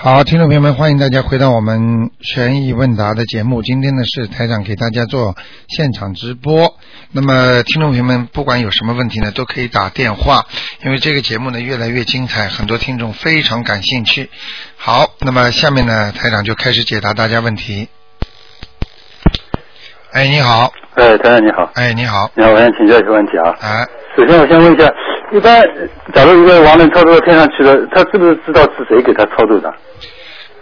好，听众朋友们，欢迎大家回到我们悬疑问答的节目。今天呢是台长给大家做现场直播。那么，听众朋友们，不管有什么问题呢，都可以打电话，因为这个节目呢越来越精彩，很多听众非常感兴趣。好，那么下面呢，台长就开始解答大家问题。哎，你好，哎，台长你好，哎，你好，你好，我想请教一个问题啊。哎，首先我先问一下，一般呃假如一个亡人超度到天上去了，他是不是知道是谁给他超度的？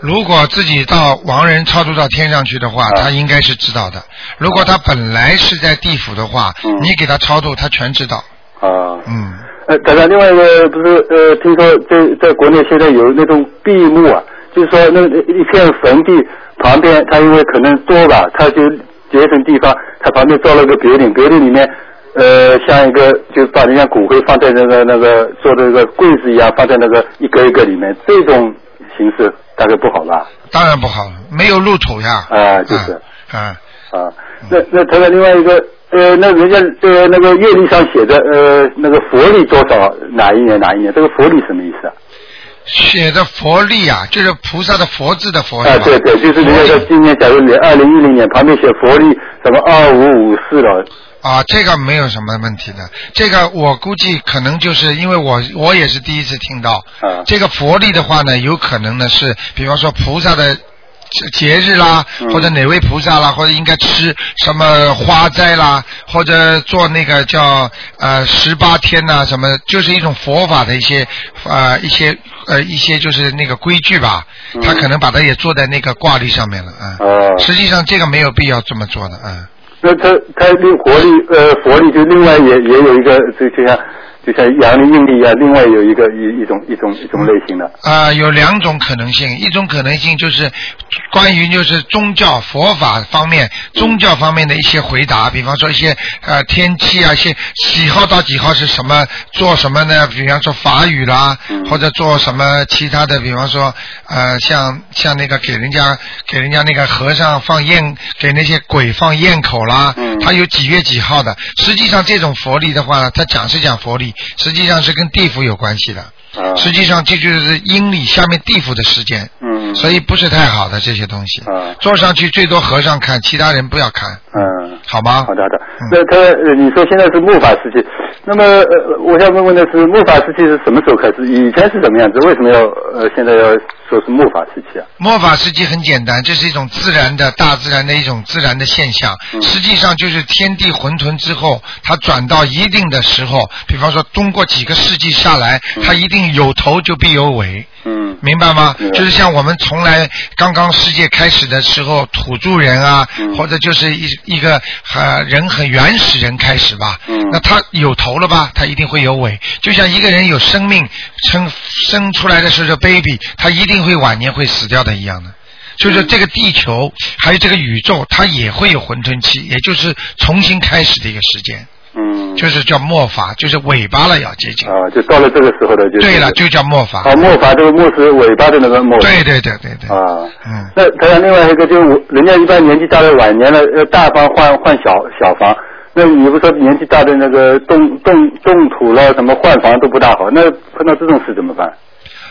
如果自己到亡人超度到天上去的话，啊他应该是知道的。如果他本来是在地府的话，嗯你给他超度，他全知道。啊，嗯，呃，台长，另外一个不是呃，听说在在国内现在有那种闭墓啊，就是说那一片坟地旁边，他因为可能多吧，他就节省地方，他旁边造了个别岭，别岭里面。呃，像一个就把人家骨灰放在那个那个做的那个柜子一样，放在那个一个一个里面，这种形式大概不好吧？当然不好，没有入土呀。啊就是啊。啊啊，那那他的另外一个呃，那人家呃那个月历上写的呃那个佛历多少哪一年哪一年，这个佛历什么意思啊？写的佛历啊，就是菩萨的佛字的佛啊，对对，就是人家说今年假如你二零一零年旁边写佛历什么二五五四了，啊，这个没有什么问题的。这个我估计可能就是因为我我也是第一次听到。啊这个佛力的话呢，有可能呢是，比方说菩萨的节日啦，嗯或者哪位菩萨啦，或者应该吃什么花斋啦，或者做那个叫呃十八天呐、什么，就是一种佛法的一些呃一些呃一些就是那个规矩吧。嗯他可能把它也做在那个挂历上面了啊。哦实际上这个没有必要这么做的啊。那他他另活力呃佛力就另外也也有一个就就像就像阳历阴历一样，另外有一个一一种一种一种类型的。啊、有两种可能性，一种可能性就是关于就是宗教佛法方面、宗教方面的一些回答，比方说一些呃天气啊，一些几号到几号是什么，做什么呢？比方说法语啦，嗯或者做什么其他的，比方说呃像像那个给人家给人家那个和尚放焰，给那些鬼放焰口啦，嗯他有几月几号的。实际上这种佛历的话呢，他讲是讲佛历，实际上是跟地府有关系的。啊，实际上这就是阴历下面地府的时间，嗯，所以不是太好的这些东西。啊坐上去最多和尚看，其他人不要看，嗯。好吗？好的好的嗯，那他呃，你说现在是末法时期，那么呃，我想问问的是，末法时期是什么时候开始？以前是什么样子？为什么要呃现在要说是末法时期啊？末法时期很简单，这是一种自然的大自然的一种自然的现象，嗯实际上就是天地混沌之后，它转到一定的时候，比方说通过几个世纪下来，它一定有头就必有尾。嗯。明白吗？就是像我们从来刚刚世界开始的时候，土著人啊，嗯。或者就是一一个呃人很原始人开始吧，嗯。那他有头了吧，他一定会有尾。就像一个人有生命生生出来的时候 baby，他一定会晚年会死掉的一样的。就是这个地球还有这个宇宙，它也会有混沌期，也就是重新开始的一个时间，嗯，就是叫末法，就是尾巴了要接近。啊，就到了这个时候的就对了，就叫末法。啊末法，这个末是尾巴的那个末。对对对对对。啊，嗯。那他讲另外一个就是我人家一般年纪大的晚年了，呃，大房换换小小房。那你不说年纪大的那个动动动土了，什么换房都不大好，那碰到这种事怎么办？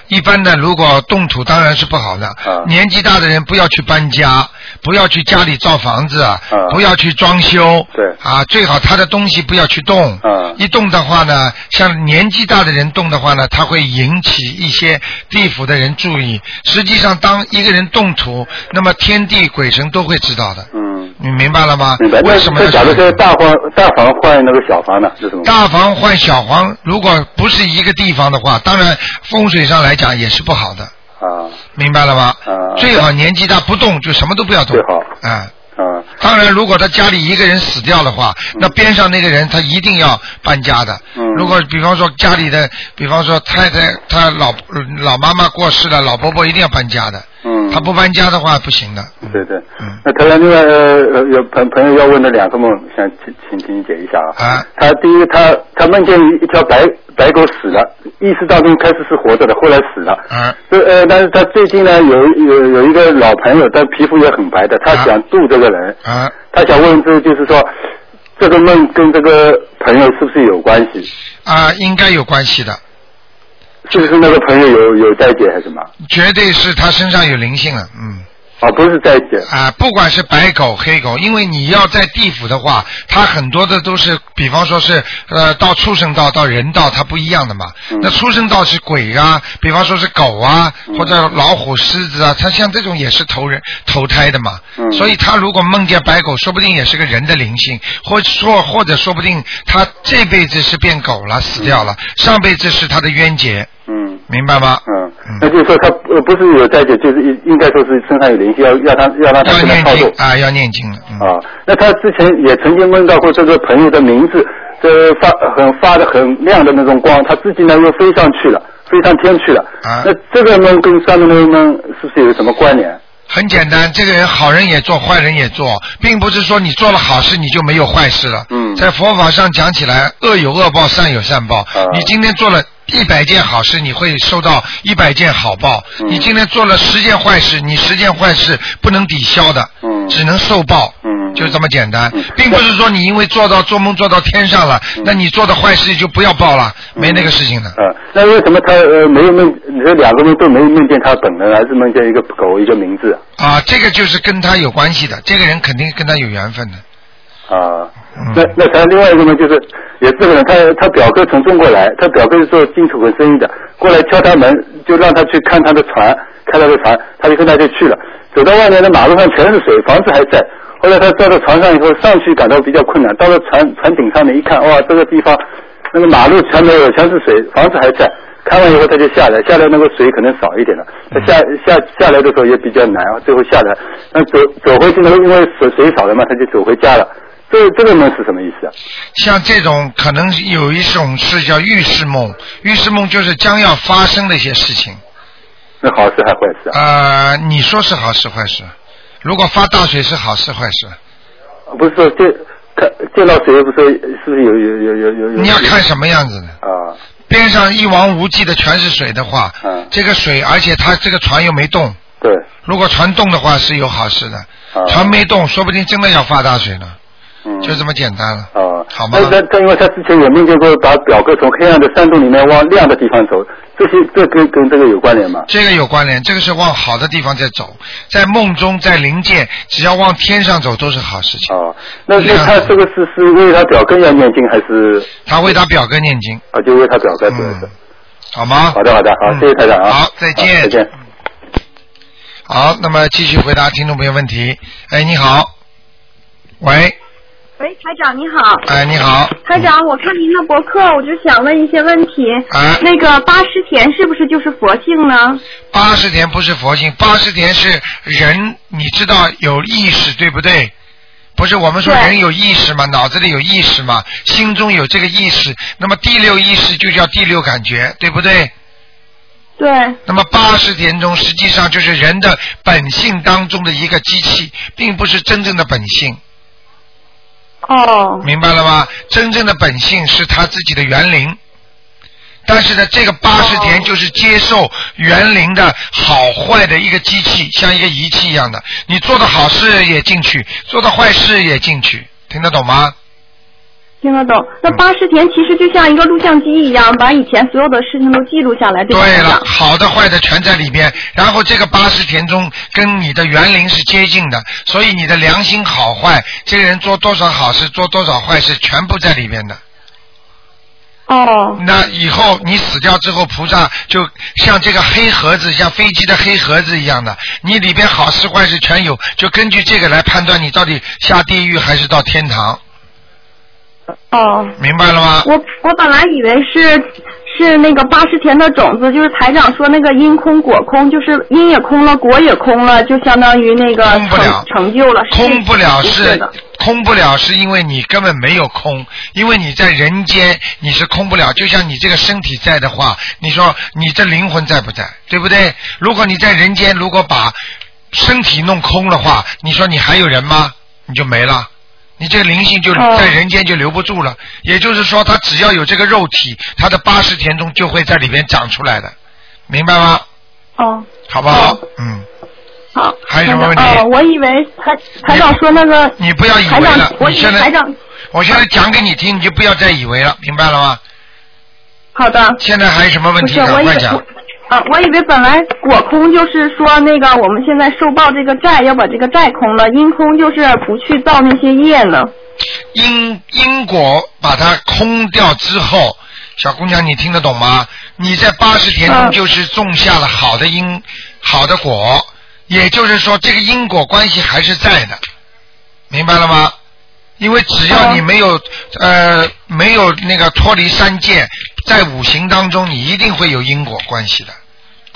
一般的，如果动土当然是不好的。啊年纪大的人不要去搬家，不要去家里造房子，啊不要去装修。对啊，最好他的东西不要去动。啊一动的话呢，像年纪大的人动的话呢，他会引起一些地府的人注意。实际上，当一个人动土，那么天地鬼神都会知道的。嗯，你明白了吗？明白。为什么假如去说大房大房换那个小房呢？是什么大房换小房，如果不是一个地方的话，当然风水上来讲也是不好的。啊明白了吗？啊最好年纪大不动，就什么都不要动。最好啊。啊当然，如果他家里一个人死掉的话，那边上那个人他一定要搬家的。嗯如果比方说家里的，比方说太太他老老妈妈过世了，老伯伯一定要搬家的。嗯嗯他不搬家的话不行的。嗯对对。嗯那台长，另外呃呃有朋朋友要问的两个梦，想请请请你解一下啊。啊他第一个，他他梦见一条白白狗死了，意识当中开始是活着的，后来死了。啊这呃，但是他最近呢有有有一个老朋友，但皮肤也很白的，他啊想度这个人，啊，他想问这就是说，这个梦跟这个朋友是不是有关系？啊，应该有关系的，就是那个朋友有有在解还是什么？绝对是他身上有灵性了，嗯。啊，不是在一起。啊，不管是白狗、黑狗，因为你要在地府的话，它很多的都是，比方说是呃到畜生道到人道，它不一样的嘛。嗯那畜生道是鬼啊，比方说是狗啊，嗯或者老虎、狮子啊，它像这种也是投人投胎的嘛。嗯所以他如果梦见白狗，说不定也是个人的灵性，或说或者说不定他这辈子是变狗了，死掉了，上辈子是他的冤结，嗯明白吗？嗯嗯，那就是说他呃不是有在解，就是应应该说是身上有灵性，要要他要让他要念经。啊，要念经了。嗯啊，那他之前也曾经问到过这个朋友的名字，这发很发的很亮的那种光，他自己呢又飞上去了，飞上天去了。啊那这个梦跟上面那个梦是不是有什么关联？很简单，这个人好人也做，坏人也做，并不是说你做了好事你就没有坏事了。嗯在佛法上讲起来，恶有恶报，善有善报。啊你今天做了一百件好事，你会收到一百件好报；嗯。你今天做了十件坏事，你十件坏事不能抵消的，嗯。只能受报。嗯。就这么简单，嗯。并不是说你因为做到做梦做到天上了，嗯。那你做的坏事就不要报了，没那个事情的。啊，那为什么他呃没有梦？你说两个梦都没有梦见他本人，还是梦见一个狗一个名字啊，这个就是跟他有关系的，这个人肯定跟他有缘分的。啊？嗯那那还有另外一个呢，就是也是这个人，他他表哥从中国来，他表哥是做金属混生意的，过来敲他门，就让他去看他的船，看他的船，他就跟他就去了。走到外面的马路上全是水，房子还在。后来他到了船上以后，上去感到比较困难，到了船船顶上面一看，哇，这个地方那个马路全没有，全是水，房子还在。看完以后他就下来，下来那个水可能少一点了，他下下下来的时候也比较难啊，最后下来，那走走回去呢，因为水水少了嘛，他就走回家了。这这个梦是什么意思啊？像这种可能有一种是叫预示梦，预示梦就是将要发生的一些事情。那好事还坏事啊？呃，你说是好事坏事？如果发大水是好事坏事？不是说见看见到水，不是是不是有有有有有有？你要看什么样子的。啊边上一望无际的全是水的话，嗯这个水，而且它这个船又没动，对如果船动的话是有好事的，啊船没动，说不定真的要发大水了，嗯就这么简单了。啊好吗那那他因为他之前也梦见过把表哥从黑暗的山洞里面往亮的地方走，这些这跟跟这个有关联吗？这个有关联，这个是往好的地方在走，在梦中，在灵界，只要往天上走都是好事情。哦，那那他这个是是为他表哥要念经还是他为他表哥念经，啊就为他表哥对嗯的？，好吗？好的好的好，嗯谢谢台长啊。好，再见。好再见。好，那么继续回答听众朋友问题。哎，你好，喂，喂，台长你好。哎，你好，台长，我看您的博客，我就想问一些问题。哎那个八十田是不是就是佛性呢？八十田不是佛性，八十田是人，你知道有意识对不对？不是我们说人有意识嘛？脑子里有意识嘛？心中有这个意识，那么第六意识就叫第六感觉，对不对？对，那么八十田中实际上就是人的本性当中的一个机器，并不是真正的本性，哦，明白了吗？真正的本性是他自己的园林。但是呢，这个八十田哦就是接受园林的好坏的一个机器，像一个仪器一样的。你做的好事也进去，做的坏事也进去，听得懂吗？听得懂。那八十田其实就像一个录像机一样，把以前所有的事情都记录下来，对吧？对了，好的坏的全在里边。然后这个八十田中跟你的园林是接近的，所以你的良心好坏，这个人做多少好事，做多少坏事，全部在里边的。哦，那以后你死掉之后，菩萨就像这个黑盒子，像飞机的黑盒子一样的，你里边好事坏事全有，就根据这个来判断你到底下地狱还是到天堂，哦，明白了吗？我我本来以为是是那个八十田的种子，就是台长说那个因空果空，就是因也空了，果也空了，就相当于那个空不了成成就了。空不了是空不了，是因为你根本没有空，因为你在人间你是空不了。就像你这个身体在的话，你说你这灵魂在不在？对不对？如果你在人间，如果把身体弄空的话，你说你还有人吗？你就没了，你这个灵性就哦在人间就留不住了。也就是说，他只要有这个肉体，他的八十田中就会在里边长出来的，明白吗？哦，好不好哦？嗯，好。还有什么问题哦，我以为台台长说那个你不要以为了，，你现在台长我现在讲给你听，你就不要再以为了，明白了吗？好的。现在还有什么问题？赶快讲我。啊，我以为本来果空就是说那个我们现在受报这个债要把这个债空了，因空就是不去造那些业呢。因因果把它空掉之后，小姑娘，你听得懂吗？你在八十天中嗯就是种下了好的因，好的果，也就是说这个因果关系还是在的，明白了吗？因为只要你哦没有、呃没有那个脱离三界，在五行当中你一定会有因果关系的，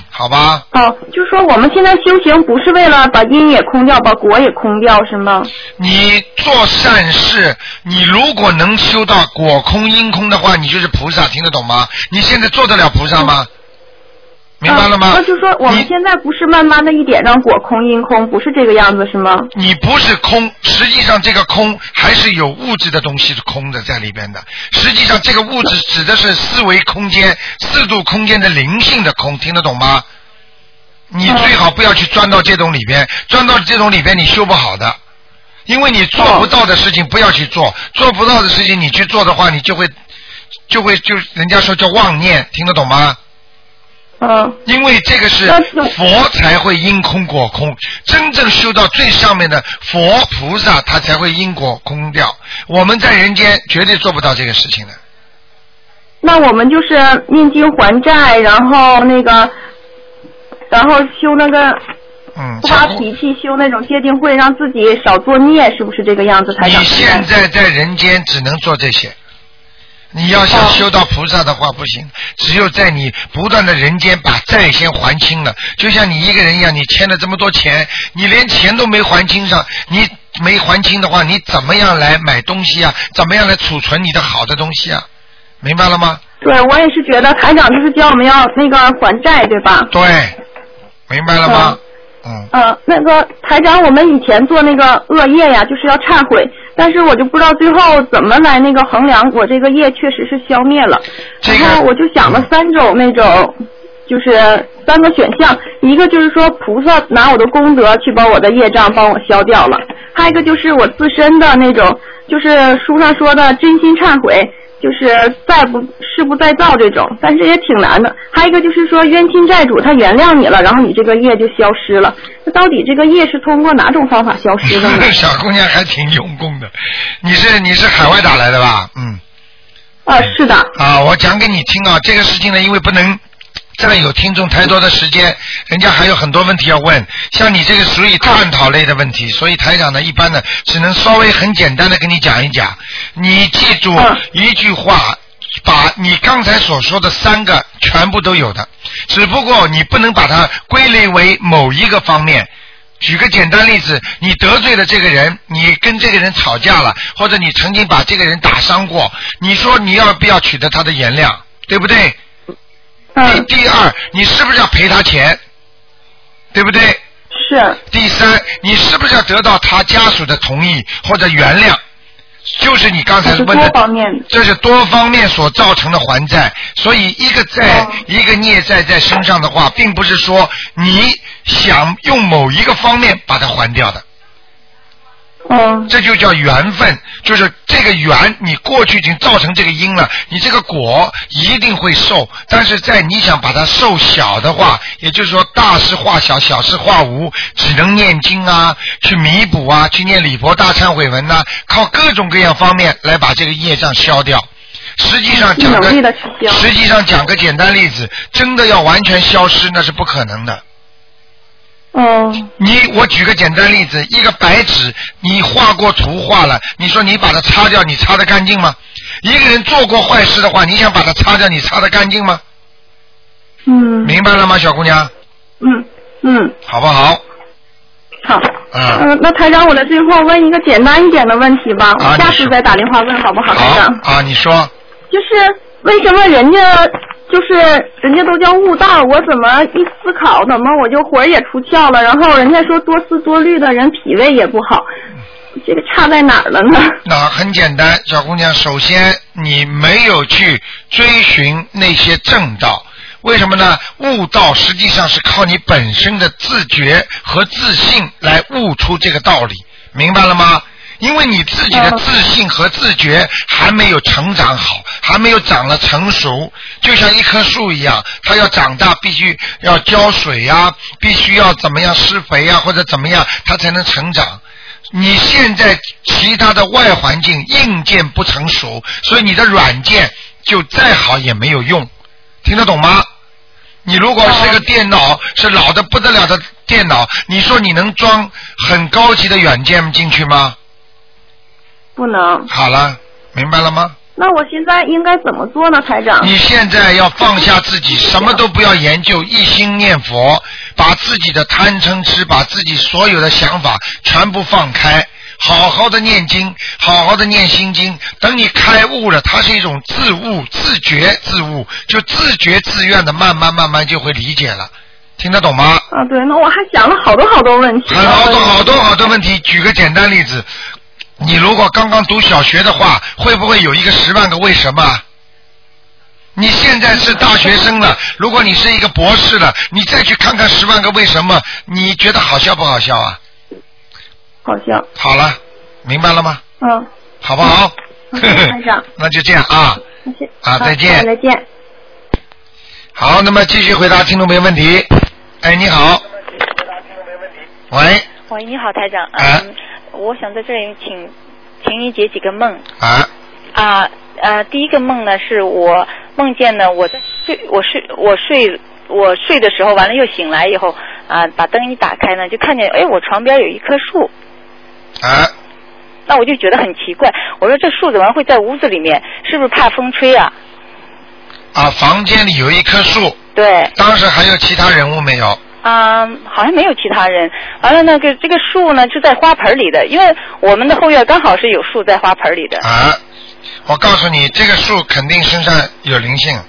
好吧？哦，就说我们现在修行不是为了把因也空掉，把果也空掉，是吗？你做善事，你如果能修到果空因空的话，你就是菩萨，听得懂吗？你现在做得了菩萨吗？明白了吗？啊那就说我们现在不是慢慢的一点让果空因空，不是这个样子是吗？你不是空，实际上这个空还是有物质的东西是空的在里边的。实际上这个物质指的是四维空间、四度空间的灵性的空，听得懂吗？你嗯最好不要去钻到这种里边，钻到这种里边你修不好的，因为你做不到的事情不要去做，做不到的事情你去做的话，你就会就会就人家说叫妄念，听得懂吗？嗯，因为这个是佛才会因空果空，真正修到最上面的佛菩萨，他才会因果空掉。我们在人间绝对做不到这个事情的。那我们就是念经还债，然后那个，然后修那个嗯，不发脾气，修那种戒定慧，让自己少作孽，是不是这个样子？才你现在在人间只能做这些。你要想哦修到菩萨的话不行，只有在你不断的人间把债先还清了，就像你一个人一样，你欠了这么多钱，你连钱都没还清上，你没还清的话，你怎么样来买东西啊？怎么样来储存你的好的东西啊？明白了吗？对我也是觉得台长就是教我们要那个还债，对吧？对，明白了吗？嗯，嗯，那个台长，我们以前做那个恶业呀，就是要忏悔，但是我就不知道最后怎么来那个衡量我这个业确实是消灭了。这个然后我就想了三种那种，就是三个选项，一个就是说菩萨拿我的功德去把我的业障帮我消掉了，还有一个就是我自身的那种，就是书上说的真心忏悔。就是再不誓不再造这种，但是也挺难的。还有一个就是说冤亲债主他原谅你了，然后你这个业就消失了。那到底这个业是通过哪种方法消失的呢？小姑娘还挺用功的。你是你是海外打来的吧？嗯。啊，是的，啊，我讲给你听啊，这个事情呢，因为不能占有听众太多的时间，人家还有很多问题要问。像你这个属于探讨类的问题，所以台长呢，一般呢，只能稍微很简单的跟你讲一讲。你记住嗯一句话。把你刚才所说的三个全部都有的，只不过你不能把它归类为某一个方面。举个简单例子，你得罪了这个人，你跟这个人吵架了，或者你曾经把这个人打伤过，你说你要不要取得他的原谅，对不对？嗯，第第二，你是不是要赔他钱，对不对？是，第三，你是不是要得到他家属的同意或者原谅？就是你刚才问的，方面的。这是多方面所造成的还债，所以一个债、哦一个孽债在身上的话，并不是说你想用某一个方面把它还掉的，嗯，这就叫缘分，就是这个缘你过去已经造成这个因了，你这个果一定会受，但是在你想把它受小的话，也就是说大事化小，小事化无，只能念经啊，去弥补啊，去念礼佛大忏悔文呐、靠各种各样方面来把这个业障消掉。实际上讲个实际上讲个简单例子，真的要完全消失那是不可能的。嗯，你我举个简单例子，一个白纸，你画过图画了，你说你把它擦掉，你擦得干净吗？一个人做过坏事的话，你想把它擦掉，你擦得干净吗？嗯，明白了吗，小姑娘？嗯，嗯，好不好？好。嗯，嗯，那台长，我来最后问一个简单一点的问题吧，啊我下次再打电话问好不好，台好长？啊，你说就是为什么人家就是人家都叫悟道，我怎么一思考，怎么我就魂儿也出窍了？然后人家说多思多虑的人脾胃也不好，这个差在哪儿了呢？那很简单，小姑娘，首先你没有去追寻那些正道，为什么呢？悟道实际上是靠你本身的自觉和自信来悟出这个道理，明白了吗？因为你自己的嗯自信和自觉还没有成长好，还没有长了成熟，就像一棵树一样，它要长大必须要浇水呀、必须要怎么样施肥呀、或者怎么样，它才能成长。你现在其他的外环境硬件不成熟，所以你的软件就再好也没有用，听得懂吗？你如果是个电脑，是老的不得了的电脑，你说你能装很高级的软件进去吗？不能。好了，明白了吗？那我现在应该怎么做呢，台长？你现在要放下自己，什么都不要研究，一心念佛，把自己的贪嗔痴，把自己所有的想法全部放开，好好的念经，好好的念心经。等你开悟了，它是一种自悟、自觉、自悟，就自觉自愿的，慢慢慢慢就会理解了，听得懂吗？啊，对，那我还想了好多好多问题。很好多好多好多问题。举个简单例子，你如果刚刚读小学的话，会不会有一个十万个为什么？你现在是大学生了，如果你是一个博士了，你再去看看十万个为什么，你觉得好笑不好笑啊？好笑，好了，明白了吗？嗯，好不好？嗯台长 那就这样啊。啊再见好再见。好，那么继续回答听众朋友问题。哎，你好。喂，喂，你好，台长。啊嗯，我想在这里请，请你解几个梦啊，啊呃，第一个梦呢是我梦见呢我在睡，我睡我睡我睡的时候，完了又醒来以后啊，把灯一打开呢，就看见哎我床边有一棵树，啊，那我就觉得很奇怪，我说这树怎么会在屋子里面？是不是怕风吹啊？啊，房间里有一棵树，对，当时还有其他人物没有？啊、好像没有其他人。完了，那个这个树呢是在花盆里的，因为我们的后院刚好是有树在花盆里的。啊，我告诉你，这个树肯定身上有灵性，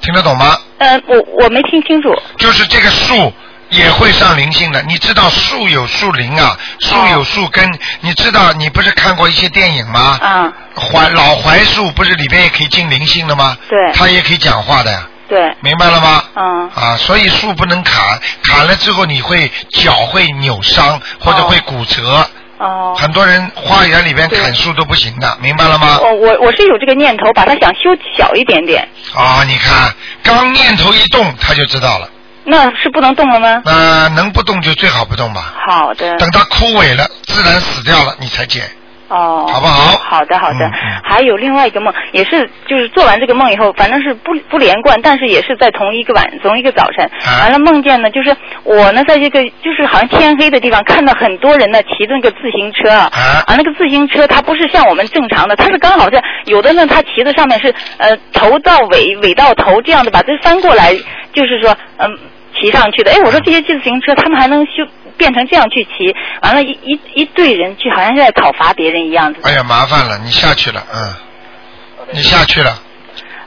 听得懂吗？嗯、我我没听清楚。就是这个树也会上灵性的。你知道树有树灵啊，树有树根。你知道你不是看过一些电影吗？嗯，槐老槐树不是里边也可以进灵性的吗？对它也可以讲话的呀，对，明白了吗？嗯，啊，所以树不能砍，砍了之后你会脚会扭伤或者会骨折。哦。很多人花园里边砍树都不行的，明白了吗？我我我是有这个念头，把它想修小一点点，啊，你看，刚念头一动，他就知道了。那是不能动了吗？那、能不动就最好不动吧。好的。等它枯萎了，自然死掉了，你才剪。哦。好不好好的，好的。还有另外一个梦，也是就是做完这个梦以后，反正是不不连贯，但是也是在同一个晚同一个早晨，啊完了梦见呢，就是我呢在这个就是好像天黑的地方看到很多人呢骑着那个自行车啊，啊啊那个自行车它不是像我们正常的，它是刚好是有的呢，它骑的上面是呃头到尾尾到头这样的把这翻过来，就是说嗯。骑上去的，哎，我说这些自行车他们还能修变成这样去骑，完了一，一一队人去，好像是在讨伐别人一样子。哎呀，麻烦了，你下去了，嗯，你下去了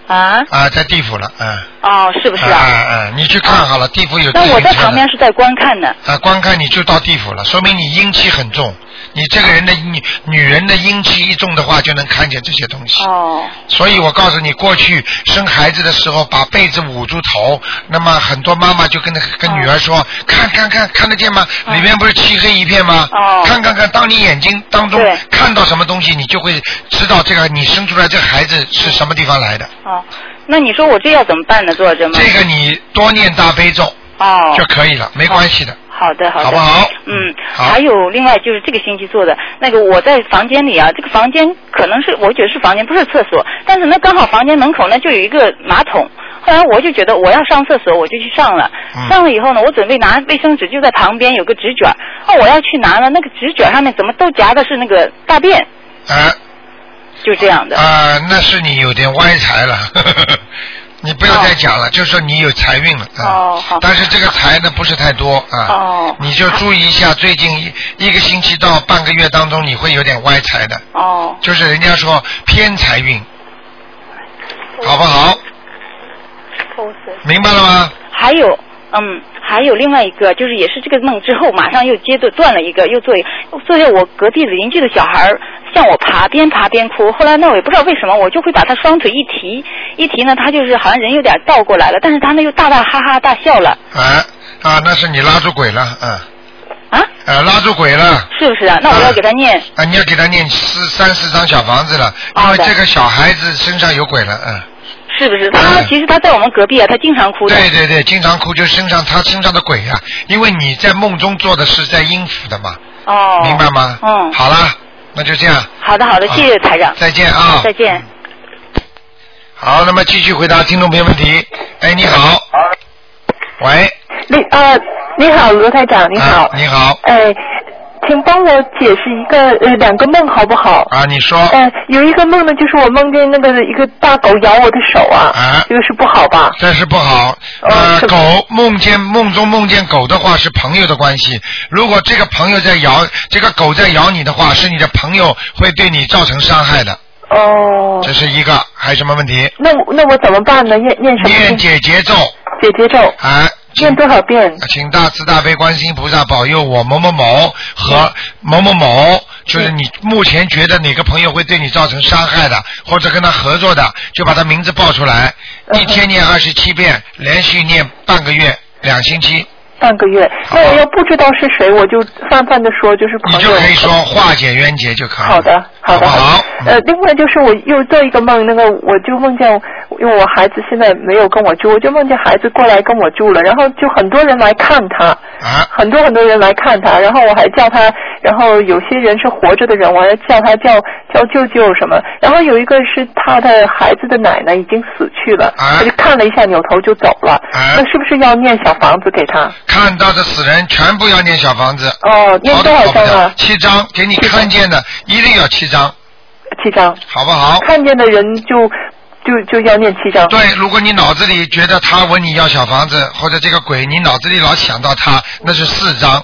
啊？啊，在地府了，嗯。哦，是不是啊？啊啊！你去看好了，地府有那我在旁边是在观看呢。啊，观看你就到地府了，说明你阴气很重。你这个人的女女人的阴气一重的话，就能看见这些东西。哦。所以我告诉你，过去生孩子的时候把被子捂住头，那么很多妈妈就跟那个跟女儿说：“看看看，看得见吗？里面不是漆黑一片吗？哦看看看，当你眼睛当中看到什么东西，你就会知道这个你生出来这个孩子是什么地方来的。哦，那你说我这要怎么办呢？做这梦？这个你多念大悲咒哦。就可以了，没关系的。好的，好的，好不好嗯，好还有另外就是这个星期做的那个，我在房间里啊，这个房间可能是我觉得是房间，不是厕所，但是呢，刚好房间门口呢就有一个马桶。后来我就觉得我要上厕所，我就去上了。嗯上了以后呢，我准备拿卫生纸，就在旁边有个纸卷儿。哦，我要去拿了，那个纸卷上面怎么都夹的是那个大便，啊就这样的。啊，那是你有点歪财了。你不要再讲了，就说你有财运了。啊哦好但是这个财呢不是太多啊。哦你就注意一下，最近一一个星期到半个月当中，你会有点歪财的，哦，就是人家说偏财运，好不好？明白了吗？还有，嗯，还有另外一个，就是也是这个梦之后，马上又接着断了一个，又做一个，做下我隔壁邻居的小孩儿向我爬，边爬边哭。后来呢，我也不知道为什么，我就会把他双腿一提，一提呢，他就是好像人有点倒过来了，但是他呢又大大哈哈大笑了。啊啊，那是你拉住鬼了，嗯。啊？呃，拉住鬼了。是不是啊？那我要给他念。啊，你要给他念四三四张小房子了，因为这个小孩子身上有鬼了，嗯。是不是？他其实他在我们隔壁啊，他经常哭的。对对对，经常哭，就身上他身上的鬼啊，因为你在梦中做的是在阴府的嘛。哦。明白吗？嗯。好了，那就这样。好的好的，谢谢台长。再见啊。再见。好，那么继续回答听众朋友问题。哎，你好。喂。你呃，你好，罗台长，你好。你好。哎，请帮我解释一个呃两个梦好不好？啊，你说。呃，有一个梦呢，就是我梦见那个一个大狗咬我的手啊。啊。这个是不好吧？这是不好。呃，狗梦见梦中梦见狗的话是朋友的关系。如果这个朋友在咬这个狗在咬你的话，是你的朋友会对你造成伤害的。哦。这是一个，还有什么问题？那我那我怎么办呢？念念什么？念解节奏。解结咒。啊。念多少遍？请大慈大悲观世音菩萨保佑我某某某和某某某，就是你目前觉得哪个朋友会对你造成伤害的，或者跟他合作的，就把他名字报出来，一天念二十七遍，连续念半个月、两星期。半个月，那我要不知道是谁，我就泛泛的说就是朋友。你就可以说化解冤结就可以。好的，好的。好。呃，另外就是我又做一个梦，那个我就梦见，因为我孩子现在没有跟我住，我就梦见孩子过来跟我住了，然后就很多人来看他，啊，很多很多人来看他，然后我还叫他，然后有些人是活着的人，我要叫他叫叫舅舅什么，然后有一个是他的孩子的奶奶已经死去了，啊、他就看了一下，扭头就走了，啊、那是不是要念小房子给他？看到的死人全部要念小房子。哦，念多少张啊？七张，给你看见的一定要七张。七张，好不好？看见的人就就就要念七张。对，如果你脑子里觉得他问你要小房子，或者这个鬼你脑子里老想到他，那是四张。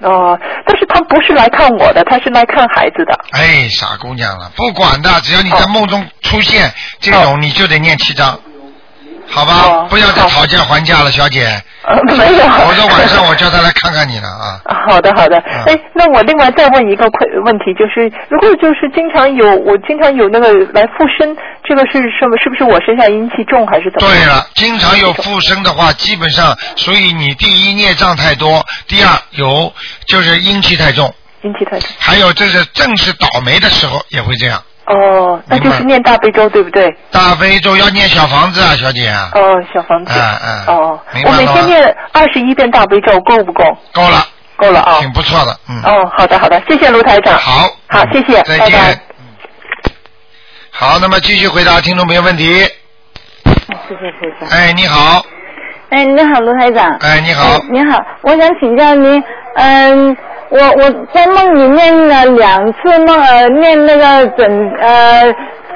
哦，但是他不是来看我的，他是来看孩子的。哎，傻姑娘了，不管的，只要你在梦中出现这种，你就得念七张。好吧，不要再讨价还价了，小姐。呃，没有。我说晚上我叫他来看看你了啊。好的，好的。哎，那我另外再问一个困问题，就是如果就是经常有我经常有那个来附身，这个是什么？是不是我身上阴气重还是怎么？对了，经常有附身的话，基本上所以你第一孽障太多，第二有就是阴气太重。阴气太重。还有就是正是倒霉的时候也会这样。哦，那就是念大悲咒，对不对？大悲咒要念小房子啊，小姐啊。哦，小房子。嗯嗯。哦，我每天念二十一遍大悲咒，够不够？够了。够了啊。挺不错的，嗯。哦，好的好的，谢谢卢台长。好。好，谢谢。再见。好，那么继续回答听众朋友问题。谢谢谢谢。哎，你好。哎，你好，卢台长。哎，你好。你好，我想请教您，嗯。我我在梦里面了两次梦，呃，念那个准呃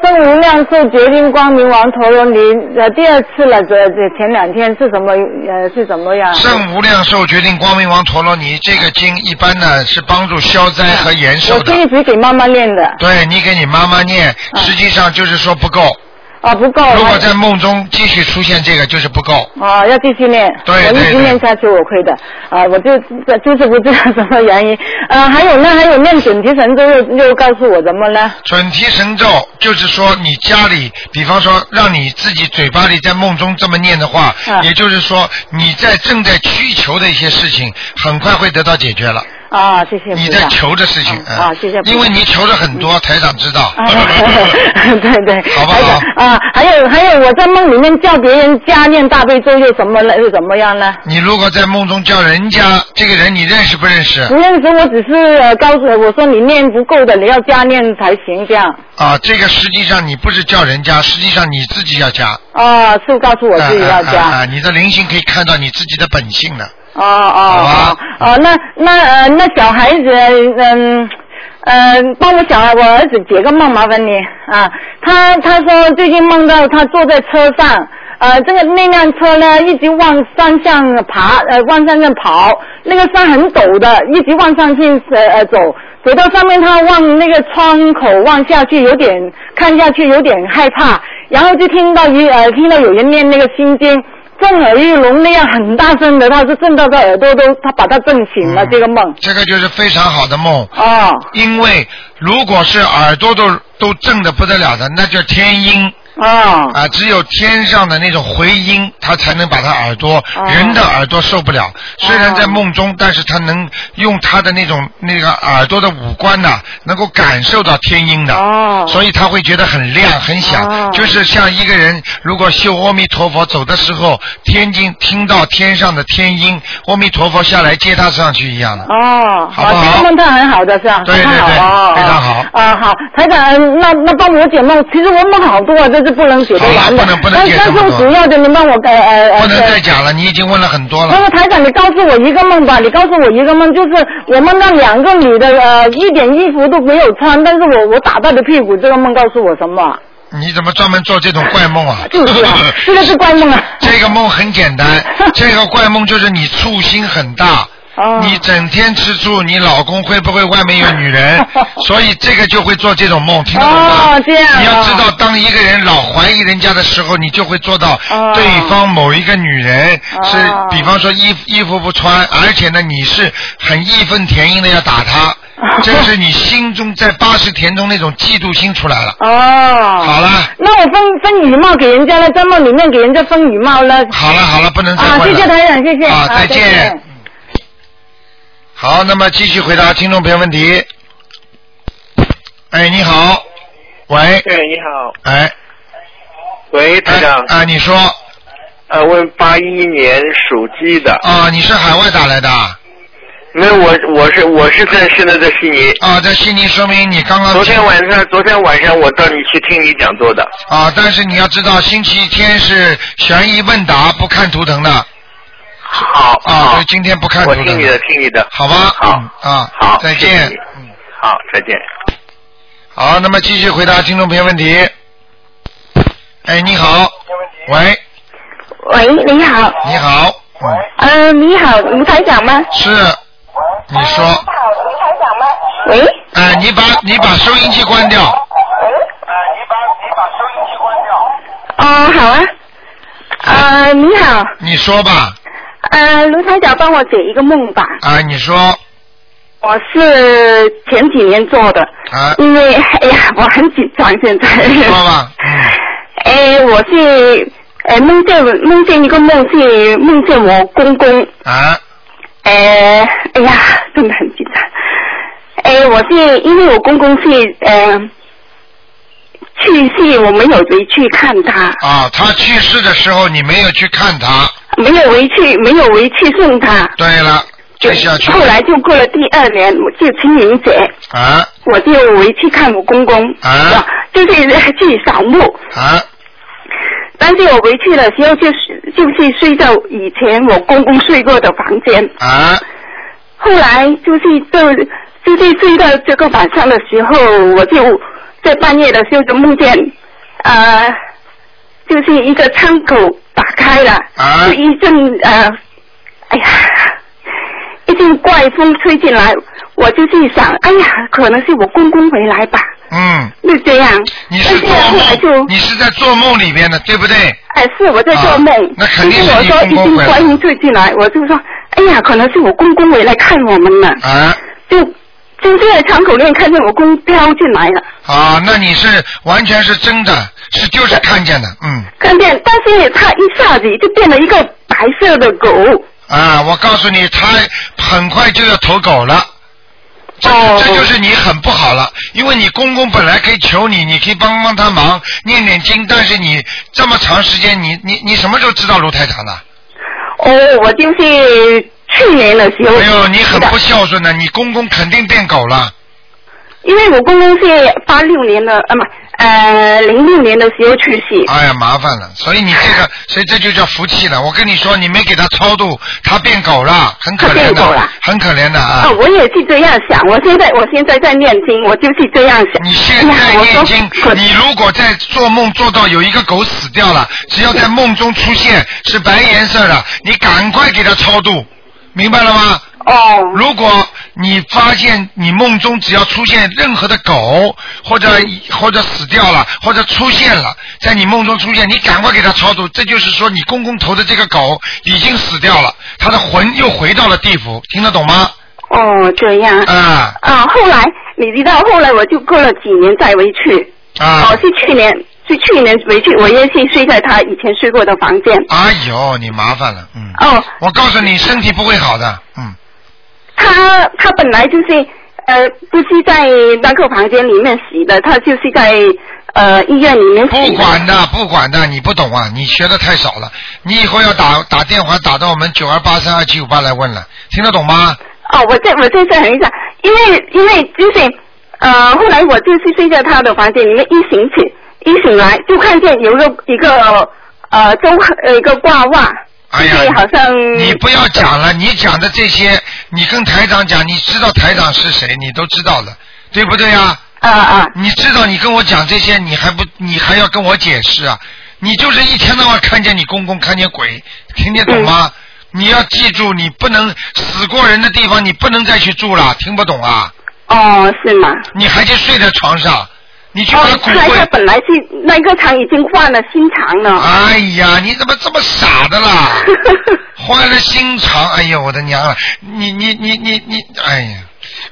圣无量寿决定光明王陀罗尼，呃，第二次了，这这前两天是什么呃是怎么样？圣无量寿决定光明王陀罗尼这个经一般呢是帮助消灾和延寿的。我是一直给妈妈念的。对你给你妈妈念，实际上就是说不够。啊，不够。如果在梦中继续出现这个，就是不够。啊，要继续念。对我一直念下去，我会的。啊，我就就是不知道什么原因。啊，还有呢，还有念准提神咒，又又告诉我什么呢？准提神咒就是说，你家里，比方说，让你自己嘴巴里在梦中这么念的话，啊、也就是说，你在正在需求的一些事情，很快会得到解决了。啊，谢谢。你在求的事情啊，谢谢。因为你求的很多，台长知道。对 对。好不好？啊，还有还有，我在梦里面叫别人加念大悲咒，又怎么了？又怎么样呢？你如果在梦中叫人家这个人，你认识不认识？不认识，我只是告诉我说你念不够的，你要加念才行，这样。啊，这个实际上你不是叫人家，实际上你自己要加。啊，是告诉我自己要加。啊，你的灵性可以看到你自己的本性的。哦哦哦，那那呃那小孩子嗯呃帮我小孩我儿子解个梦麻烦你啊，他他说最近梦到他坐在车上。呃，这个那辆车呢，一直往山上爬，呃，往山上跑，那个山很陡的，一直往上去呃呃走，走到上面，他往那个窗口望下去，有点看下去有点害怕，然后就听到一呃听到有人念那个心经。震耳欲聋那样很大声的，他是震到他耳朵都，他把他震醒了、嗯这个梦。这个就是非常好的梦，哦因为如果是耳朵都都震的不得了的，那叫天音。哦啊，只有天上的那种回音，他才能把他耳朵，哦人的耳朵受不了。虽然在梦中，但是他能用他的那种那个耳朵的五官呐、能够感受到天音的。哦所以他会觉得很亮很响，哦就是像一个人如果修阿弥陀佛走的时候，天津听到天上的天音，阿弥陀佛下来接他上去一样的。哦，好不好？这个梦他很好的是吧？对对对非常好。啊，好，台长，那那帮我解梦，其实我梦好多啊，这是不能解得完的。好了不能不能解但但是主要的，你帮我呃呃呃。不能再讲了，你已经问了很多了。那么台长，你告诉我一个梦吧，你告诉我一个梦，就是我梦到两个女的，呃，一点衣服都没有穿，但是我我打到的屁股，这个梦告诉我什么？你怎么专门做这种怪梦啊？就是啊，这个是怪梦啊。这个梦很简单，这个怪梦就是你醋心很大。哦你整天吃醋，你老公会不会外面有女人？所以这个就会做这种梦，听得懂吗？哦这样啊你要知道，当一个人老怀疑人家的时候，你就会做到哦对方某一个女人是哦，比方说衣服衣服不穿，而且呢，你是很义愤填膺的要打她，哦 这是你心中在八十田中那种嫉妒心出来了。哦。好了，那我分分羽毛给人家了，在梦里面给人家分羽毛了。好了，好了，不能再了。谢谢台长，谢谢。啊，再再见。好，那么继续回答听众朋友问题。哎，你好，喂，哎，你好，哎，喂，台长，啊，你说。呃，问八一年属鸡的，啊，你是海外打来的？啊，没有，我我是我是在现在在悉尼，啊在悉尼，说明你刚刚昨天晚上昨天晚上我到你去听你讲座的，啊，但是你要知道，星期天是悬疑问答，不看图腾的好，啊，好所以今天不看图腾我听你的，听你的，好吧？好嗯啊，好，再见。嗯，好，再见。好，那么继续回答听众朋友问题。哎，你好，喂，喂，你好，你好，嗯，呃，你好，卢台长吗？是，你说，你好，吴台长吗？喂，哎，你把你把收音机关掉。哦，好啊，呃，你好，你说吧，呃，卢台长帮我解一个梦吧，啊，你说，我是前几年做的，啊，因为哎呀，我很紧张现在。说吧，嗯，哎，我是哎梦见梦见一个梦是梦见我公公，啊，哎，哎呀，真的很紧张。哎，我是因为我公公是呃去世，我没有回去看他，啊，他去世的时候你没有去看他，没有回去，没有回去送他。对了，就下去，后来就过了第二年，我就清明节，啊？我就回去看我公公，啊？就是 去扫墓。啊？但是我回去的时候就是就是睡在以前我公公睡过的房间，啊？后来就是就就是睡到这个晚上的时候，我就在半夜的时候就梦见，呃，就是一个窗口打开了，啊？就一阵呃，哎呀，一阵怪风吹进来，我就去想，哎呀，可能是我公公回来吧，嗯，就这样。你是做梦，你是在做梦里边的，对不对？哎，是我在做梦，啊那肯定就是我你说一阵怪风吹进来，我就说，哎呀，可能是我公公回来看我们了，啊？就就在窗口内看见我公飘进来了，啊，那你是完全是真的，是就是看见的，嗯看见，但是他一下子就变了一个白色的狗，啊，我告诉你，他很快就要投狗了。这哦这就是你很不好了，因为你公公本来可以求你，你可以帮帮他忙，念念经，但是你这么长时间，你你你什么时候知道卢太长的？哦，我就是去年的时候，哎呦，你很不孝顺的，你公公肯定变狗了。因为我公公是八六年的，啊不，呃，零六年的时候去世，哎呀，麻烦了，所以你这个，所以这就叫福气了。我跟你说，你没给他超度，他变狗了，很可怜的了，很可怜的啊。哦，我也是这样想。我现在我现在在念经，我就是这样想。你现在哎呀 我说念经，你如果在做梦做到有一个狗死掉了，只要在梦中出现是白颜色的，你赶快给他超度，明白了吗？哦。如果你发现你梦中只要出现任何的狗，或者、或者死掉了，或者出现了，在你梦中出现，你赶快给他超度。这就是说，你公公投的这个狗已经死掉了，他的魂又回到了地府，听得懂吗？哦，这样。啊啊，后来你知道，后来我就过了几年再回去。啊哦，是去年，是去年回去，我也是睡在他以前睡过的房间。哎呦，你麻烦了，嗯。哦。我告诉你，身体不会好的，嗯。他他本来就是呃，不是在那个房间里面洗的，他就是在呃医院里面洗的。不管的，不管的，你不懂啊，你学的太少了。你以后要打打电话打到我们九二八三二七五八来问了，听得懂吗？哦，我在我在这很想，因为因为就是呃，后来我就是睡在他的房间里面，一醒起一醒来就看见有个一个呃周呃一个挂袜，哎呀好像你不要讲了，你讲的这些，你跟台长讲，你知道台长是谁，你都知道了，对不对呀？啊啊！你知道你跟我讲这些，你还不你还要跟我解释啊？你就是一天到晚看见你公公看见鬼，听得懂吗？你要记住，你不能死过人的地方，你不能再去住了，听不懂啊？哦，是吗？你还去睡在床上，你去哦把，骨他他。本来是那个厂已经换了新厂了。哎呀，你怎么这么傻的啦？换了新厂，哎呀，我的娘啊！你你你你你，哎呀！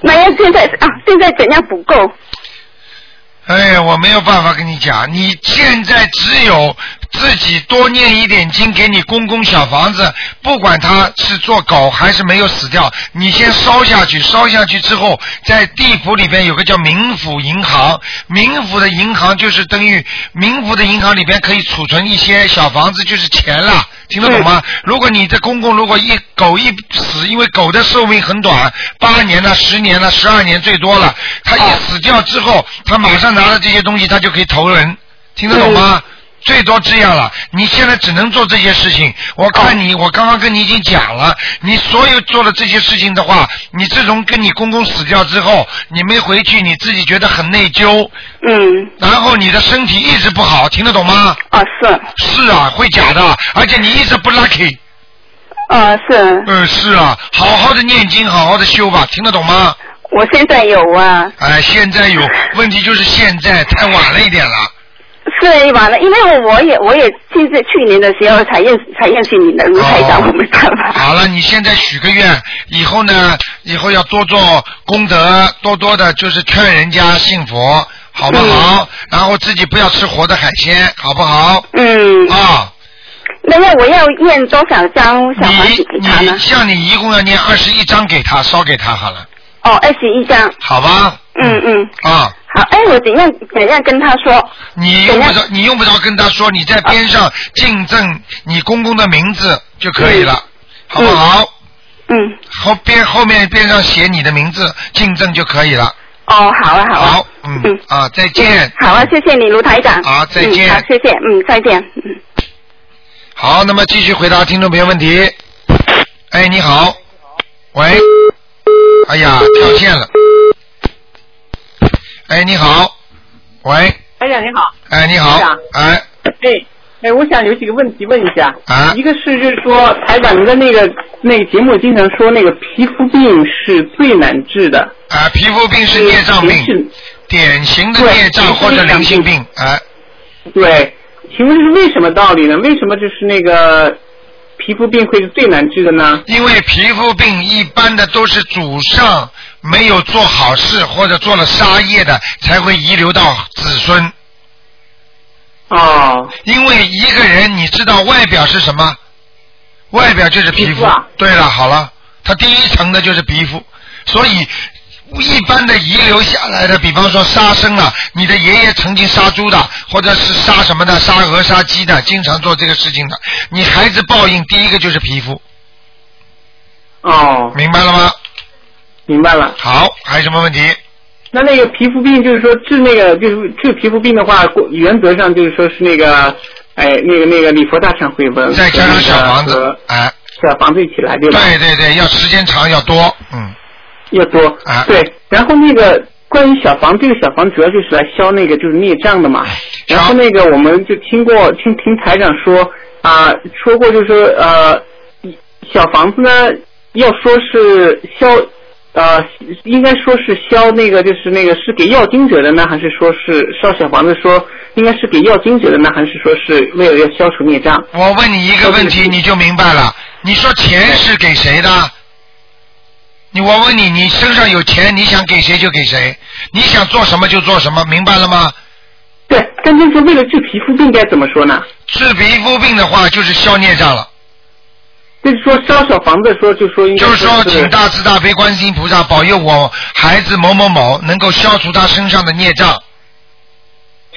那要现在啊，现在怎样补够？哎呀，我没有办法跟你讲，你现在只有自己多念一点经，给你公公小房子，不管他是做狗还是没有死掉，你先烧下去，烧下去之后，在地府里边有个叫冥府银行，冥府的银行就是等于冥府的银行里边可以储存一些小房子，就是钱了。听得懂吗？如果你的公公如果一狗一死，因为狗的寿命很短，八年了、十年了、十二年最多了，它一死掉之后，它马上拿了这些东西，他就可以投人，听得懂吗？最多这样了，你现在只能做这些事情。我看你，我刚刚跟你已经讲了，你所有做的这些事情的话，你自从跟你公公死掉之后，你没回去，你自己觉得很内疚。嗯。然后你的身体一直不好，听得懂吗？啊，是。是啊，会假的，而且你一直不 lucky。啊，是。嗯，是啊，好好的念经，好好的修吧，听得懂吗？我现在有啊。哎，现在有问题就是现在太晚了一点了。是晚了，因为我我也我也就是去年的时候才认才认识你的卢台长，我没办法。好了，你现在许个愿，以后呢，以后要多做功德，多多的就是劝人家信佛，好不好？然后自己不要吃活的海鲜，好不好？嗯。啊，那么我要念多少张小房子给他呢你？像你一共要念二十一张给他，烧给他好了，哦，二十一张。好吧？嗯嗯。啊，好，哎，我怎样怎样跟他说？你用不着，你用不着跟他说，你在边上敬赠你公公的名字就可以了，好不好？嗯。后边后面边上写你的名字，敬赠就可以了。哦，好啊，好啊。好，嗯啊，再见。好啊，谢谢你，卢台长。好再见嗯、好，谢谢，嗯，再见。嗯。好，那么继续回答听众朋友问题。哎，你好，喂，哎呀，跳线了。哎，你好，喂，台长你好。哎，你好哎，哎哎，我想有几个问题问一下。啊一个是就是说，台长您的那个那个节目经常说那个皮肤病是最难治的。啊，皮肤病是孽障病，典型的孽障或者良性病，哎，对，请问是为什么道理呢？为什么就是那个皮肤病会是最难治的呢？因为皮肤病一般的都是祖上没有做好事或者做了杀业的，才会遗留到子孙。哦。因为一个人，你知道外表是什么？外表就是皮肤。啊对了，好了，它第一层的就是皮肤，所以一般的遗留下来的，比方说杀生啊，你的爷爷曾经杀猪的，或者是杀什么的，杀鹅、杀鸡的，经常做这个事情的，你孩子报应第一个就是皮肤。哦。明白了吗？明白了。好，还有什么问题？那那个皮肤病就是说治那个就是治皮肤病的话，原则上就是说是那个哎那个那个礼佛大忏悔文，再加上小房子，哎，小房子一起来对吧？对对对，要时间长要多，嗯，要多。啊对，然后那个关于小房，这个小房主要就是来消那个就是孽障的嘛。然后那个我们就听过听听台长说啊、说过就是呃小房子呢要说是消呃，应该说是消那个就是那个是给要经者的呢，还是说是烧小房子说应该是给要经者的呢，还是说是为了要消除孽障？我问你一个问题，你就明白了。你说钱是给谁的？你我问你，你身上有钱，你想给谁就给谁，你想做什么就做什么，明白了吗？对，但就是为了治皮肤病该怎么说呢？治皮肤病的话，就是消孽障了。就是说烧小房子说就说应该就是说，请大慈大悲观世音菩萨保佑我孩子某某某能够消除他身上的孽障。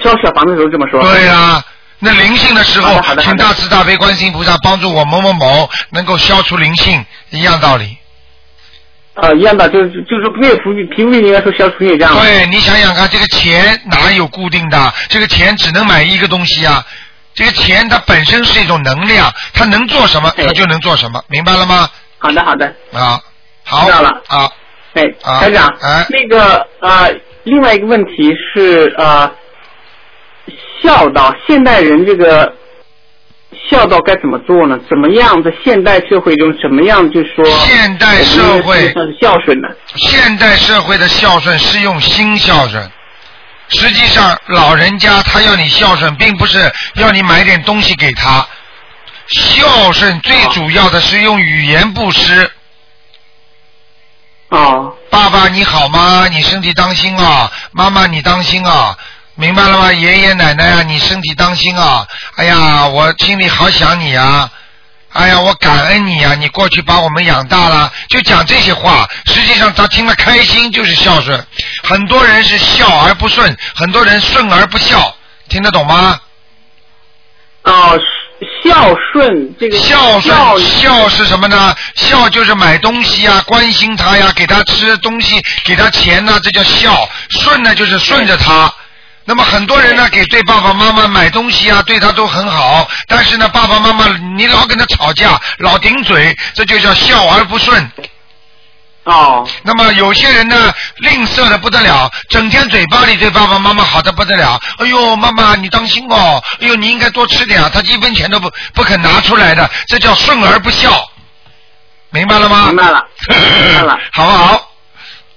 烧小房子的时候这么说。对呀、那灵性的时候请大慈大悲观世音菩萨帮助我某某某能够消除灵性，一样道理。啊，一样的，就是就是说为皮肤皮肤病应该说消除孽障。对你想想看，这个钱哪有固定的？这个钱只能买一个东西啊。这个钱它本身是一种能量，它能做什么，它就能做什么，明白了吗？好的好的，啊，好知道了啊，哎，啊台长，哎那个呃，另外一个问题是呃，孝道，现代人这个孝道该怎么做呢？怎么样在现代社会中，怎么样就说现代社会孝顺呢？现代社会的孝顺是用心孝顺。实际上，老人家他要你孝顺，并不是要你买点东西给他。孝顺最主要的是用语言布施。哦。爸爸你好吗？你身体当心啊！妈妈你当心啊！明白了吗？爷爷奶奶啊，你身体当心啊！哎呀，我心里好想你啊！哎呀，我感恩你啊、你过去把我们养大了，就讲这些话。实际上他听了开心，就是孝顺。很多人是孝而不顺，很多人顺而不孝，听得懂吗？哦，孝顺这个孝顺孝是什么呢？孝就是买东西啊、关心他呀，给他吃东西，给他钱呐、这叫孝。顺呢就是顺着他。那么很多人呢，给对爸爸妈妈买东西啊，对他都很好，但是呢，爸爸妈妈你老跟他吵架，老顶嘴，这就叫孝而不顺。哦。那么有些人呢，吝啬的不得了，整天嘴巴里对爸爸妈妈好的不得了。哎呦，妈妈你当心哦，哎呦你应该多吃点啊，他一分钱都不不肯拿出来的，这叫顺而不孝。明白了吗？明白了，明白了，好不好？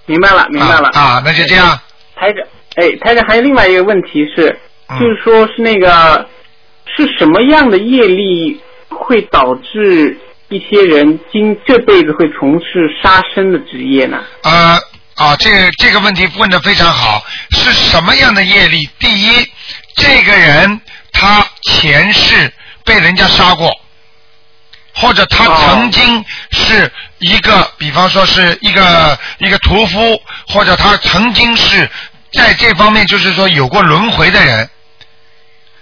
明白了，明白了。啊啊那就这样。台长，哎，台长还有另外一个问题是，嗯就是说是那个是什么样的业力会导致一些人今这辈子会从事杀生的职业呢？呃啊，这个这个问题问的非常好，是什么样的业力？第一，这个人他前世被人家杀过，或者他曾经是一个，比方说是一个一个屠夫，或者他曾经是在这方面就是说有过轮回的人。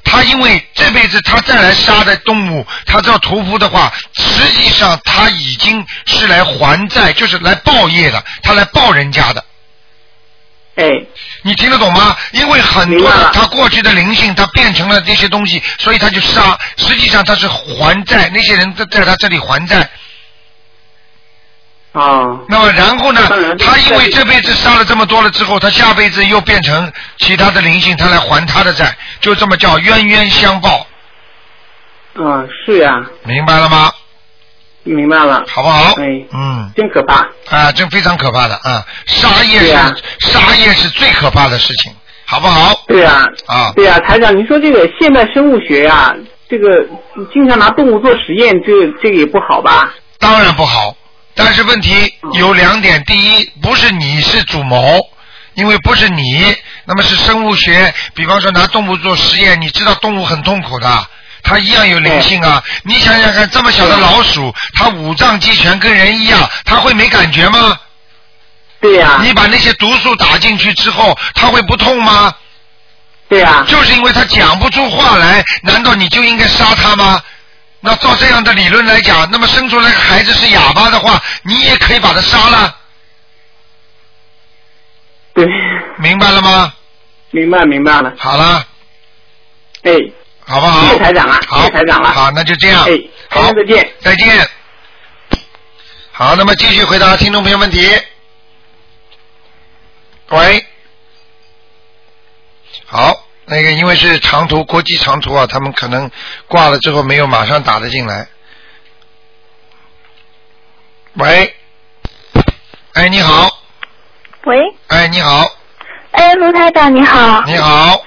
他因为这辈子他再来杀的动物，他叫屠夫的话，实际上他已经是来还债，就是来报业的，他来报人家的。哎，你听得懂吗？因为很多的他过去的灵性，他变成了这些东西，所以他就杀。实际上他是还债，那些人在在他这里还债。啊。那么然后呢？他因为这辈子杀了这么多了之后，他下辈子又变成其他的灵性，他来还他的债，就这么叫冤冤相报，嗯，是呀，明白了吗？明白了。好不好？哎，嗯。真可怕。啊，真非常可怕的啊！杀业是、杀业是最可怕的事情，好不好？对呀、啊，对呀、台长，您说这个现代生物学呀、这个经常拿动物做实验，这个这个也不好吧？当然不好，但是问题有两点：第一，不是你是主谋，因为不是你，那么是生物学。比方说拿动物做实验，你知道动物很痛苦的，它一样有灵性啊。你想想看，这么小的老鼠，它五脏俱全，跟人一样，它会没感觉吗？对呀、你把那些毒素打进去之后，它会不痛吗？对呀、就是因为它讲不出话来，难道你就应该杀它吗？那照这样的理论来讲，那么生出来个孩子是哑巴的话，你也可以把他杀了。对。明白了吗？明白明白了。好了。哎。好不好？谢谢台长啊，谢谢台长了。好，那就这样。哎，好，再见。再见。好，那么继续回答听众朋友问题。喂。好，那个因为是长途国际长途啊，他们可能挂了之后没有马上打得进来。喂，哎，你好，喂，哎，你好，哎，卢台长你好。你好，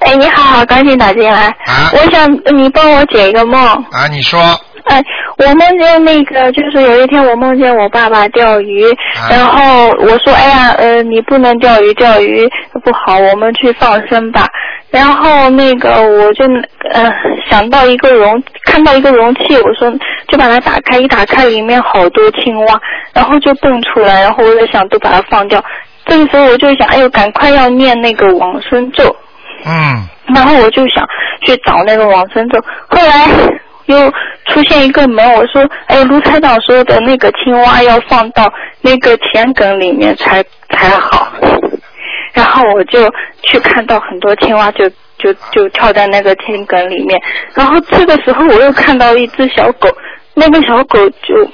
哎，你好，好高兴打进来。啊我想你帮我解一个梦。啊，你说，哎，我梦见那个，就是有一天我梦见我爸爸钓鱼，啊然后我说，哎呀，呃，你不能钓鱼，钓鱼不好，我们去放生吧。然后那个我就呃想到一个容，看到一个容器，我说就把它打开，一打开里面好多青蛙，然后就蹦出来，然后我在想都把它放掉。这个时候我就想，哎呦，赶快要念那个往生咒。嗯，然后我就想去找那个往生咒，后来又出现一个门，我说，哎，卢台长说的那个青蛙要放到那个田埂里面才才好，然后我就去看到很多青蛙就。就就跳在那个田埂里面，然后这个时候我又看到一只小狗，那个小狗就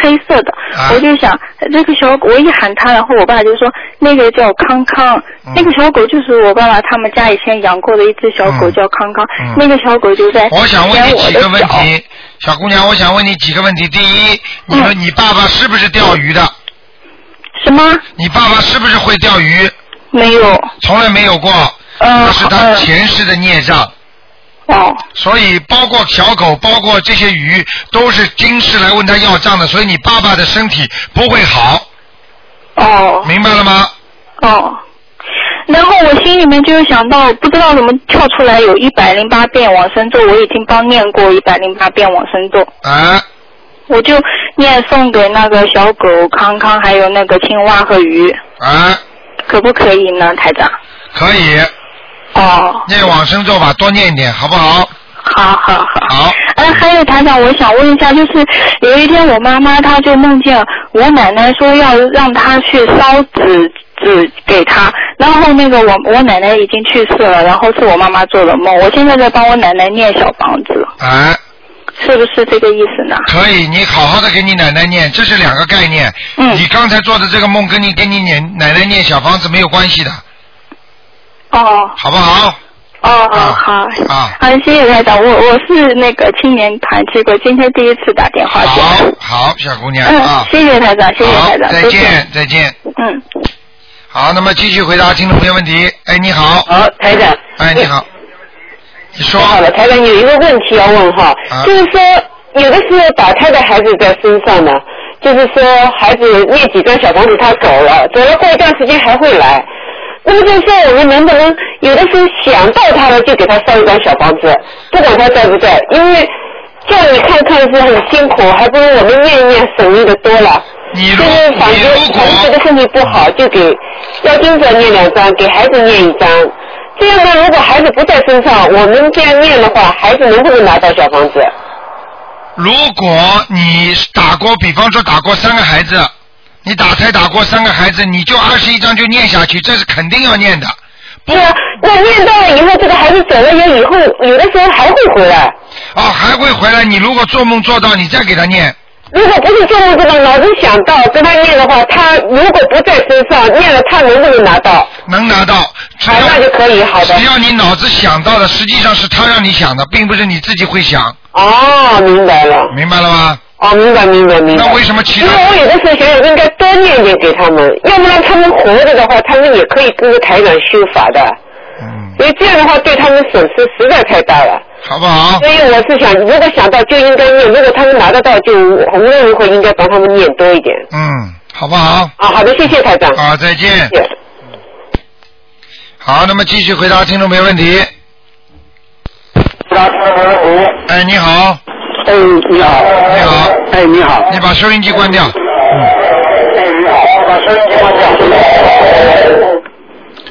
黑色的，我就想这个小狗，我一喊它，然后我爸就说那个叫康康，那个小狗就是我爸爸他们家以前养过的一只小狗叫康康，那个小狗就在我想问你几个问。题，小姑娘，我想问你几个问题。第一，你说、你爸爸是不是钓鱼的？什么？你爸爸是不是会钓鱼？没有。从来没有过。嗯那是他前世的孽障。哦。所以包括小狗，包括这些鱼，都是今世来问他要账的，所以你爸爸的身体不会好。哦。明白了吗？哦。然后我心里面就是想到，不知道怎么跳出来有一百零八遍往生咒，我已经帮念过一百零八遍往生咒。啊。我就念送给那个小狗康康，还有那个青蛙和鱼。啊。可不可以呢，台长？可以。哦。念往生咒吧，多念一点，好不好？好好好。好。哎，还有台长，我想问一下，就是有一天我妈妈她就梦见我奶奶说要让她去烧纸纸给她，然后那个我我奶奶已经去世了，然后是我妈妈做的梦，我现在在帮我奶奶念小房子了，啊。是不是这个意思呢？可以，你好好的给你奶奶念，这是两个概念。嗯。你刚才做的这个梦跟你跟你念奶奶念小房子没有关系的，哦。好不好？哦哦好。啊。好，谢谢台长，我我是那个青年团，结果今天第一次打电话好。好，小姑娘嗯啊，，谢谢台长，谢谢台长，再再见，再见。嗯。好，那么继续回答听众朋友问题。哎，你好。好，台长。哎，你好。你说。好了，台长有一个问题要问哈，啊就是说有的时候打胎的孩子在身上呢，就是说孩子念几张小房子他走了，走了过一段时间还会来。那么就是说，我们能不能有的时候想到他了，就给他烧一张小房子，不管他在不在，因为叫你看看是很辛苦，还不如我们念一念省力的多了。你就是反正孩子的身体不好，就给要经者念两张，给孩子念一张。这样呢，如果孩子不在身上，我们这样念的话，孩子能不能拿到小房子？如果你打过，比方说打过三个孩子，你打胎打过三个孩子，你就二十一章就念下去，这是肯定要念的。不啊，那念到了以后，这个孩子走了也以后，有的时候还会回来。哦，还会回来。你如果做梦做到，你再给他念。如果不是做梦做到，脑子想到跟他念的话，他如果不在身上念了，他能不能拿到？能拿到。只要那就可以，好的。只要你脑子想到的，实际上是他让你想的，并不是你自己会想。哦，明白了。明白了吗？哦，明白明白明白。那为什么其他因为我有的时候想想，应该多念点给他们，要不然他们活着的话，他们也可以跟着台长修法的。嗯。所以这样的话，对他们损失实在太大了。好不好？所以我是想，如果想到就应该念，如果他们拿得到，就无论如何应该帮他们念多一点。嗯，好不好？啊，好的，谢谢台长。啊，再见。好，那么继续回答听众朋友问题。哎，你好。哎，你好。你好。哎，你好。你把收音机关掉。嗯哎，你好，把收音机关掉。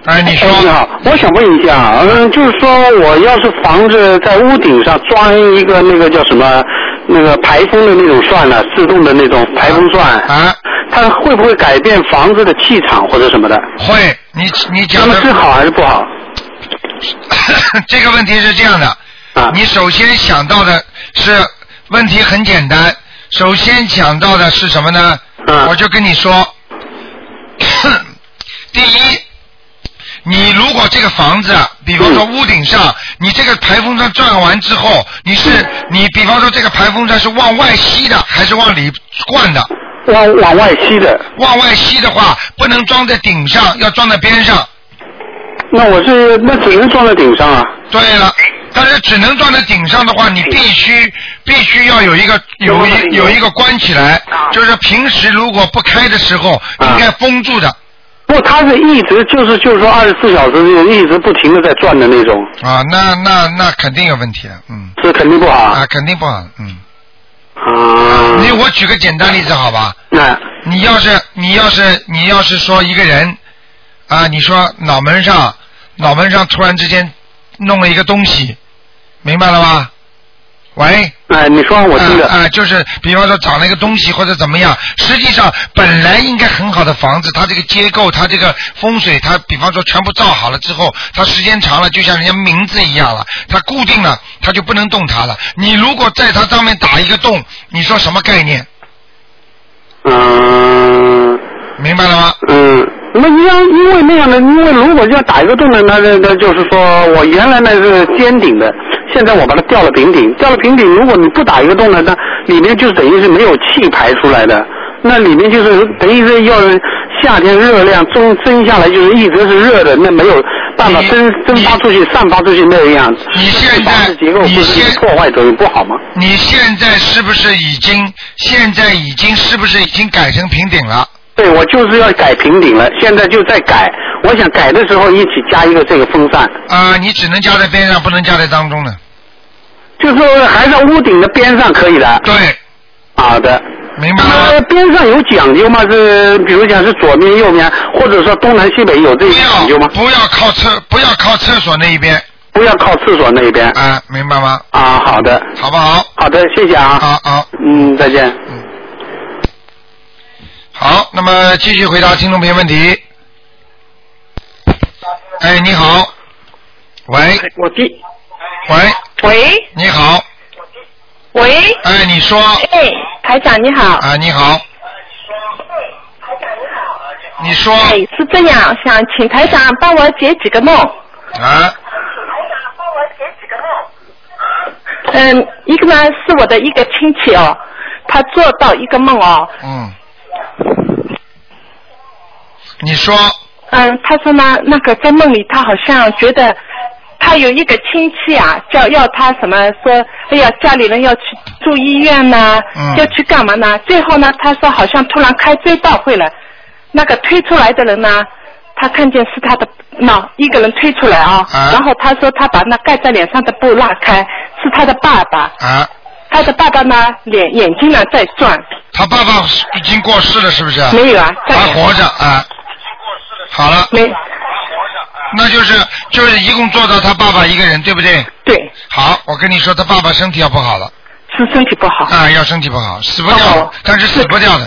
哎，你说。你好，我想问一下，嗯，就是说我要是房子在屋顶上装一个那个叫什么，那个排风的那种扇呢，自动的那种排风扇。啊。它会不会改变房子的气场或者什么的？会，你你讲的是好还是不好？这个问题是这样的，啊你首先想到的是问题很简单，首先想到的是什么呢？嗯我就跟你说，第一，你如如果这个房子，比方说屋顶上，你这个排风扇转完之后，你是你比方说这个排风扇是往外吸的，还是往里灌的？往往外吸的。往外吸的话，不能装在顶上，要装在边上。那我是那只能装在顶上啊。对了，但是只能装在顶上的话，你必须必须要有一个有一有一个关起来，就是平时如果不开的时候，应该封住的。不，它是一直就是就是说二十四小时就一直不停的在转的那种。啊，那那那肯定有问题了，嗯。这肯定不好。啊，肯定不好，嗯。啊。你我举个简单例子好吧？那。你要是你要是你要是说一个人啊，你说脑门上脑门上突然之间弄了一个东西，明白了吗？喂。哎，你说我听着。啊、就是比方说长了一个东西或者怎么样，实际上本来应该很好的房子，它这个结构，它这个风水，它比方说全部造好了之后，它时间长了就像人家名字一样了，它固定了，它就不能动它了。你如果在它上面打一个洞，你说什么概念？嗯。明白了吗？嗯，那你要因为那样的，因为如果要打一个洞呢，那那那就是说我原来那是尖顶的，现在我把它吊了平顶，吊了平顶，如果你不打一个洞呢，那里面就等于是没有气排出来的，那里面就是等于是要夏天热量蒸蒸下来，就是一直是热的，那没有办法蒸蒸发出去、散发出去那个样子。你现在结构不是破坏作用不好吗？你现在是不是已经现在已经是不是已经改成平顶了？对，我就是要改平顶了，现在就在改。我想改的时候一起加一个这个风扇。啊、你只能加在边上，不能加在当中的。就是说还在屋顶的边上可以的。对。好的。明白了。边上有讲究吗？是比如讲是左面右面，或者说东南西北有这些讲究吗？不要靠厕，不要靠厕所那一边。不要靠厕所那一边。啊，明白吗？啊，好的。好不好？好的，谢谢啊。好好。嗯，再见。好，那么继续回答听众朋友问题。哎，你好，喂，我弟，喂，喂，你好，喂，哎，你说，哎，台长你好，啊，你好，你说，哎，是这样，想请台长帮我解几个梦。啊，嗯，一个呢是我的一个亲戚哦，他做到一个梦哦，嗯，你说，嗯，他说呢，那个在梦里他好像觉得他有一个亲戚啊，叫要他什么说，哎呀，家里人要去住医院呐、嗯。要去干嘛呢？最后呢，他说好像突然开追悼会了，那个推出来的人呢，他看见是他的脑一个人推出来啊，然后他说他把那盖在脸上的布拉开，是他的爸爸，啊，他的爸爸呢脸眼睛呢在转，他爸爸已经过世了，是不是？没有啊在还活着啊。好了。没。那就是就是一共做到他爸爸一个人，对不对？对。好，我跟你说，他爸爸身体要不好了。是身体不好。啊，要身体不好，死不掉，但是死不掉的。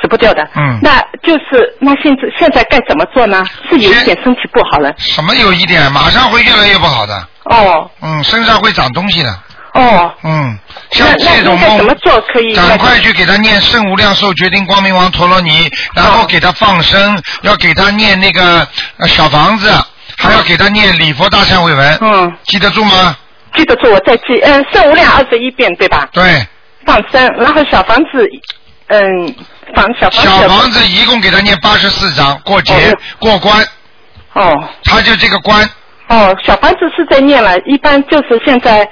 死不掉的。嗯。那就是那现在现在该怎么做呢？是有一点身体不好了。什么有一点，马上会越来越不好的。哦。嗯，身上会长东西的。哦。嗯，像这种梦怎么，做可以？赶快去给他念圣无量寿决定光明王陀罗尼，然后给他放生，要给他念那个呃小房子，还要给他念礼佛大忏悔文。嗯。记得住吗？记得住，我再记。嗯，圣无量二十一遍对吧？对。放生，然后小房子，嗯，房小房子。小房子一共给他念八十四章，过节、过关。哦。他就这个关。哦，小房子是在念了，一般就是现在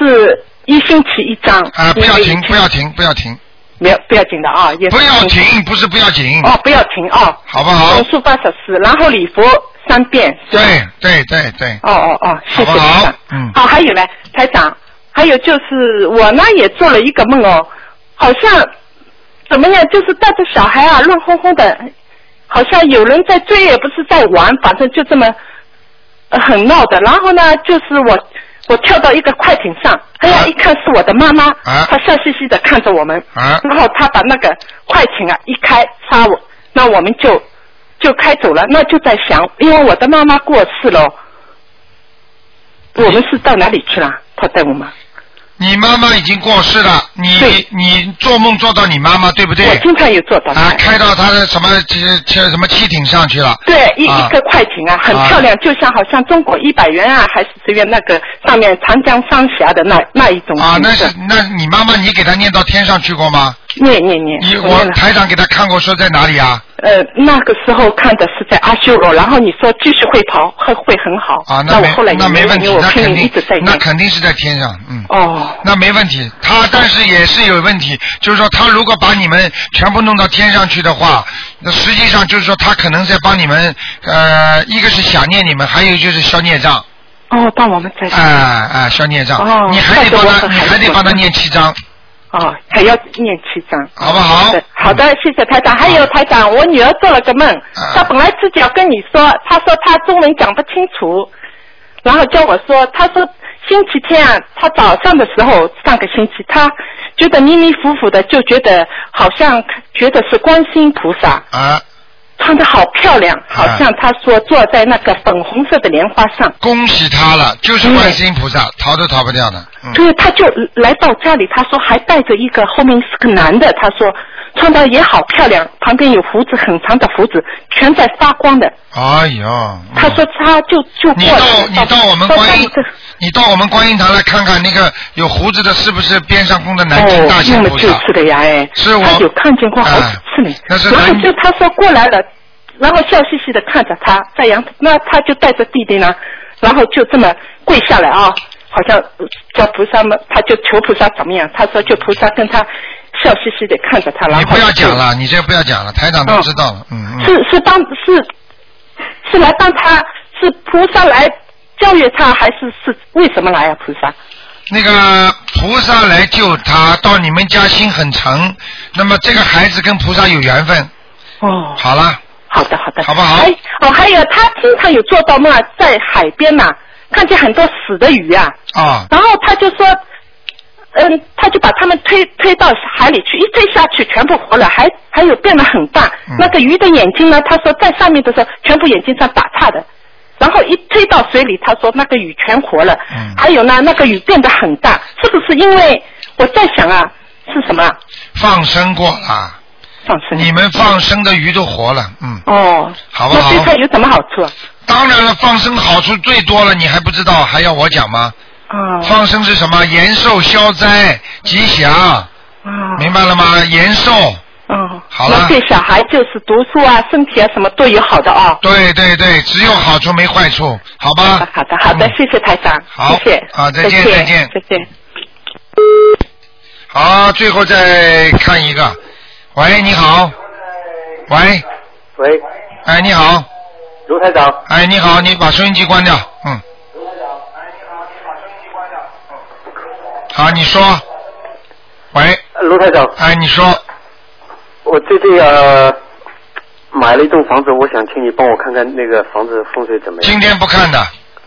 是一星期一张。啊，不要停，不要停，不要停，没有不要紧的啊，也是不要停，不是不要紧。哦，不要停啊。好不好总数八十四，然后礼佛三遍。对对对对。哦哦哦，谢谢。嗯。好，还有呢，台长，还有就是我呢也做了一个梦哦，好像怎么样，就是带着小孩啊乱哄哄的，好像有人在追，也不是在玩，反正就这么、呃很闹的。然后呢，就是我我跳到一个快艇上，哎呀，一看是我的妈妈，她笑嘻嘻的看着我们，啊然后她把那个快艇啊一开杀我，那我们就就开走了。那就在想，因为我的妈妈过世了。我们是到哪里去了？她带我们？你妈妈已经过世了，你你做梦做到你妈妈对不对？我经常有做到。啊，开到她的什么这什么汽艇上去了？对，一啊一个快艇啊，很漂亮，就像好像中国一百元啊，还是随便那个上面长江三峡的那那一种啊，那是那你妈妈你给她念到天上去过吗？念念念，你我台长给他看过，说在哪里啊？呃，那个时候看的是在阿修罗，然后你说继续会跑，会会很好。啊，那我没后来那没问题，那肯定那念。肯定是在天上，嗯。哦。那没问题，他但是也是有问题，就是说他如果把你们全部弄到天上去的话，那实际上就是说他可能在帮你们，呃，一个是想念你们，还有就是消孽障，哦，帮我们在。哎哎，消孽障，哦你还得帮他，你还得帮他念七章，哦，还要念七章。好不好？嗯好的，谢谢台长。还有台长，我女儿做了个梦，啊她本来自己要跟你说，她说她中文讲不清楚，然后叫我说，她说星期天啊，她早上的时候，上个星期她觉得迷迷糊糊的，就觉得好像觉得是观世音菩萨。啊。穿的好漂亮，好像他说坐在那个粉红色的莲花上。恭喜他了，就是观世音菩萨，逃都逃不掉的。嗯对，他就来到家里，他说还带着一个，后面是个男的，他说穿的也好漂亮，旁边有胡子很长的胡子，全在发光的。哎呦，他说他就就过来你到你到我们观音这，你到我们观音堂来看看那个有胡子的，是不是边上供的南京大哦，那么仙菩萨？就是的呀，哎，是我有看见过好几次呢。然后就他说过来了，然后笑嘻嘻的看着他在阳台，那他就带着弟弟呢，然后就这么跪下来啊，好像呃叫菩萨们，他就求菩萨怎么样？他说就菩萨跟他笑嘻嘻的看着他，然后你不要讲了，你这不要讲了，台长都知道了。嗯嗯。是是帮是是来帮他，是菩萨来教育他，还是是为什么来啊？菩萨？那个菩萨来救他，到你们家心很诚，那么这个孩子跟菩萨有缘分。哦。好了。好的好的。好不好？哎哦，还有他经常有做到梦啊，在海边呐、看见很多死的鱼啊，啊。然后他就说，嗯，他就把他们推推到海里去，一推下去全部活了，还还有变得很大。嗯那个鱼的眼睛呢？他说在上面的时候，全部眼睛上打岔的。然后一推到水里，他说那个鱼全活了。嗯还有呢，那个鱼变得很大，是不是因为我在想啊，是什么啊？放生过了。放生。你们放生的鱼都活了，嗯。哦。好不好那对他有什么好处啊？当然了，放生好处最多了，你还不知道，还要我讲吗？哦。放生是什么？延寿消灾吉祥。哦。明白了吗？延寿。嗯。好了那对小孩就是读书啊、身体啊什么都有好的啊。对对对，只有好处没坏处，好吧？好的好的，谢谢台长。好谢谢。好再见再再见再见。好，最后再看一个。喂，你好。喂，喂，哎，你好。卢台长。哎，你好，你把收音机关掉，嗯。好，你说。喂。呃卢台长。哎，你说。我最近呃买了一栋房子，我想请你帮我看看那个房子风水怎么样。今天不看的，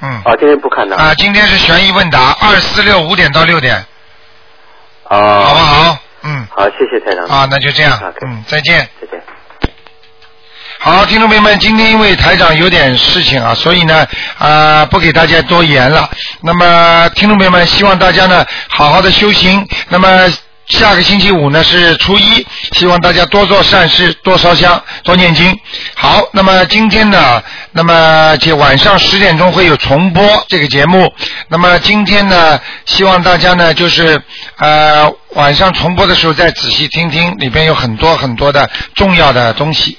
嗯。啊，今天不看的。啊，今天是悬疑问答，二四六五点到六点，啊。好不好？嗯。好，谢谢台长。啊，那就这样，嗯，再见。再见。好，听众朋友们，今天因为台长有点事情啊，所以呢，啊、不给大家多言了。那么，听众朋友们，希望大家呢好好的修行。那么。下个星期五呢是初一，希望大家多做善事，多烧香，多念经。好，那么今天呢，那么且晚上十点钟会有重播这个节目。那么今天呢，希望大家呢就是呃晚上重播的时候再仔细听听，里边有很多很多的重要的东西。